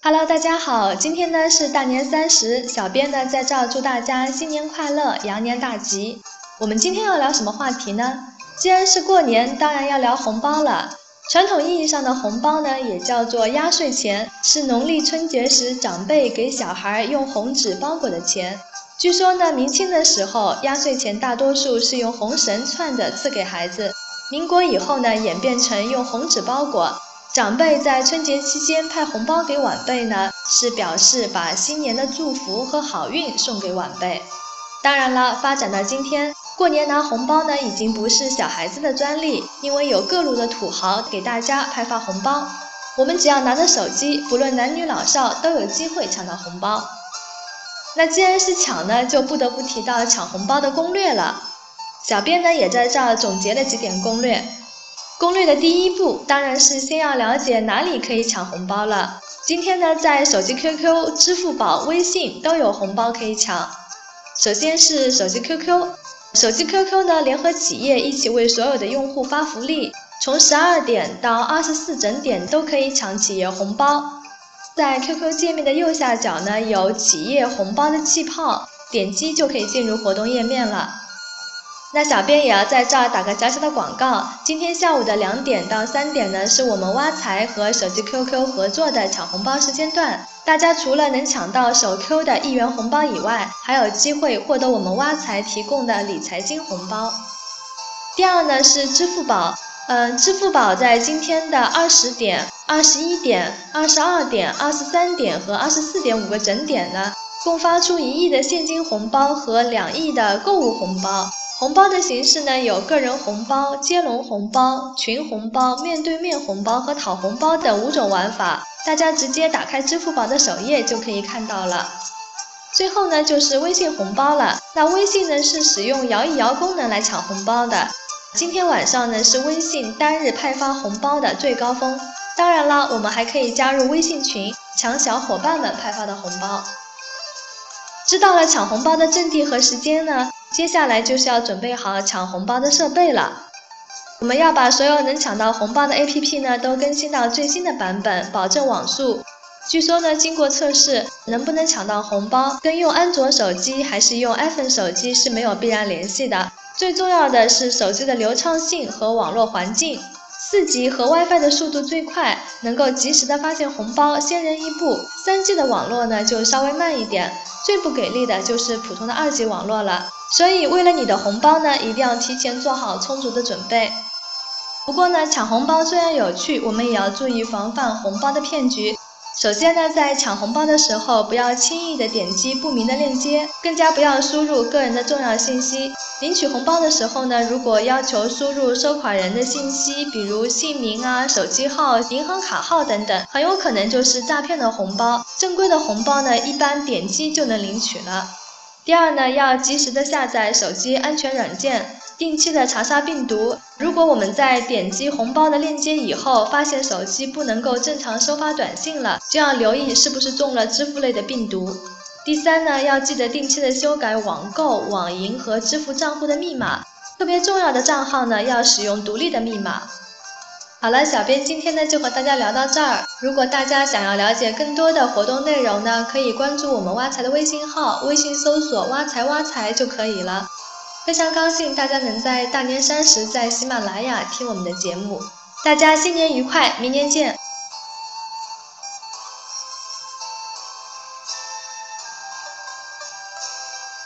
Hello，大家好，今天呢是大年三十，小编呢在这儿祝大家新年快乐，羊年大吉。我们今天要聊什么话题呢？既然是过年，当然要聊红包了。传统意义上的红包呢，也叫做压岁钱，是农历春节时长辈给小孩用红纸包裹的钱。据说呢，明清的时候，压岁钱大多数是用红绳串着赐给孩子。民国以后呢，演变成用红纸包裹。长辈在春节期间派红包给晚辈呢，是表示把新年的祝福和好运送给晚辈。当然了，发展到今天，过年拿红包呢，已经不是小孩子的专利，因为有各路的土豪给大家派发红包。我们只要拿着手机，不论男女老少，都有机会抢到红包。那既然是抢呢，就不得不提到抢红包的攻略了。小编呢也在这儿总结了几点攻略。攻略的第一步当然是先要了解哪里可以抢红包了。今天呢，在手机 QQ、支付宝、微信都有红包可以抢。首先是手机 QQ，手机 QQ 呢联合企业一起为所有的用户发福利，从十二点到二十四整点都可以抢企业红包。在 QQ 界面的右下角呢，有企业红包的气泡，点击就可以进入活动页面了。那小编也要在这儿打个小小的广告，今天下午的两点到三点呢，是我们挖财和手机 QQ 合作的抢红包时间段。大家除了能抢到手 Q 的一元红包以外，还有机会获得我们挖财提供的理财金红包。第二呢是支付宝。嗯，支付宝在今天的二十点、二十一点、二十二点、二十三点和二十四点五个整点呢，共发出一亿的现金红包和两亿的购物红包。红包的形式呢，有个人红包、接龙红包、群红包、面对面红包和讨红包等五种玩法。大家直接打开支付宝的首页就可以看到了。最后呢，就是微信红包了。那微信呢，是使用摇一摇功能来抢红包的。今天晚上呢是微信单日派发红包的最高峰，当然了，我们还可以加入微信群抢小伙伴们派发的红包。知道了抢红包的阵地和时间呢，接下来就是要准备好抢红包的设备了。我们要把所有能抢到红包的 APP 呢都更新到最新的版本，保证网速。据说呢，经过测试，能不能抢到红包跟用安卓手机还是用 iPhone 手机是没有必然联系的。最重要的是手机的流畅性和网络环境，4G 和 WiFi 的速度最快，能够及时的发现红包，先人一步。三 G 的网络呢就稍微慢一点，最不给力的就是普通的二 G 网络了。所以为了你的红包呢，一定要提前做好充足的准备。不过呢，抢红包虽然有趣，我们也要注意防范红包的骗局。首先呢，在抢红包的时候，不要轻易的点击不明的链接，更加不要输入个人的重要信息。领取红包的时候呢，如果要求输入收款人的信息，比如姓名啊、手机号、银行卡号等等，很有可能就是诈骗的红包。正规的红包呢，一般点击就能领取了。第二呢，要及时的下载手机安全软件。定期的查杀病毒。如果我们在点击红包的链接以后，发现手机不能够正常收发短信了，就要留意是不是中了支付类的病毒。第三呢，要记得定期的修改网购、网银和支付账户的密码，特别重要的账号呢，要使用独立的密码。好了，小编今天呢就和大家聊到这儿。如果大家想要了解更多的活动内容呢，可以关注我们挖财的微信号，微信搜索“挖财挖财”就可以了。非常高兴大家能在大年三十在喜马拉雅听我们的节目，大家新年愉快，明年见。